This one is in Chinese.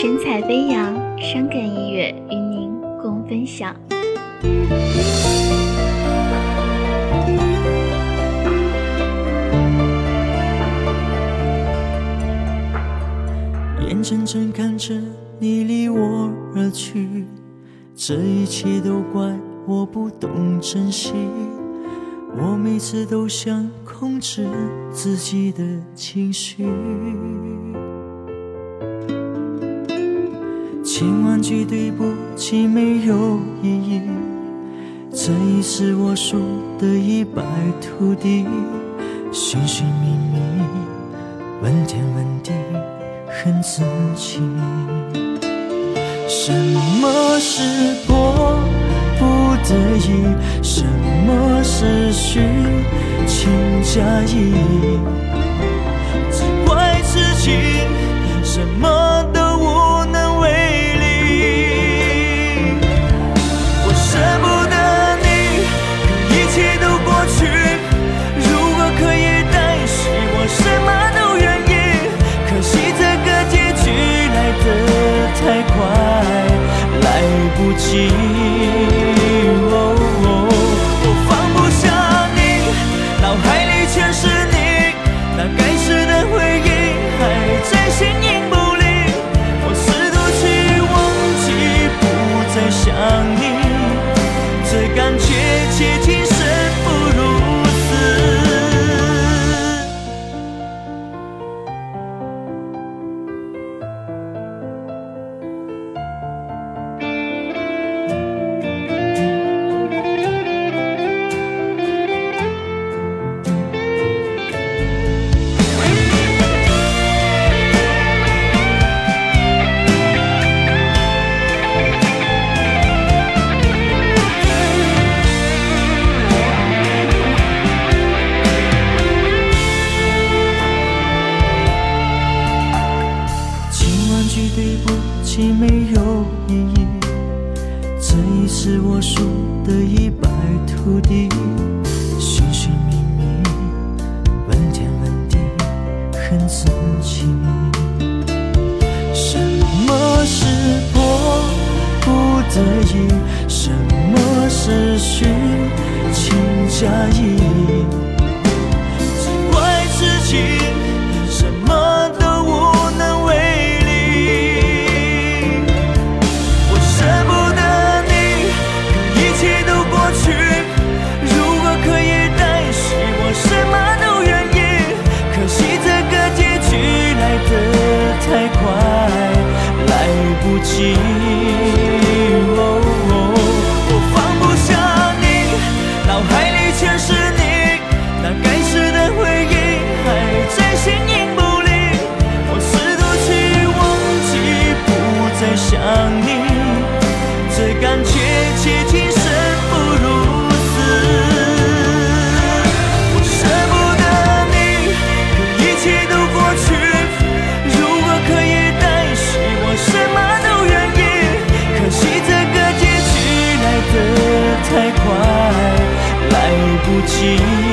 神采飞扬，伤感音乐与您共分享。眼睁睁看着你离我而去，这一切都怪我不懂珍惜。我每次都想控制自己的情绪，千万句对不起没有意义，这一次我输得一败涂地，寻寻觅觅，问天问地，恨自己。什么是迫不得已？什么是虚情假意？不不起没有意义，这一次我输得一败涂地，寻寻觅觅，问天问地，恨自己。什么是迫不得已？什么是虚情假意？不及。哦我放不下你，脑海里全是你，那该死的回忆还在形影不离。我试图去忘记，不再想心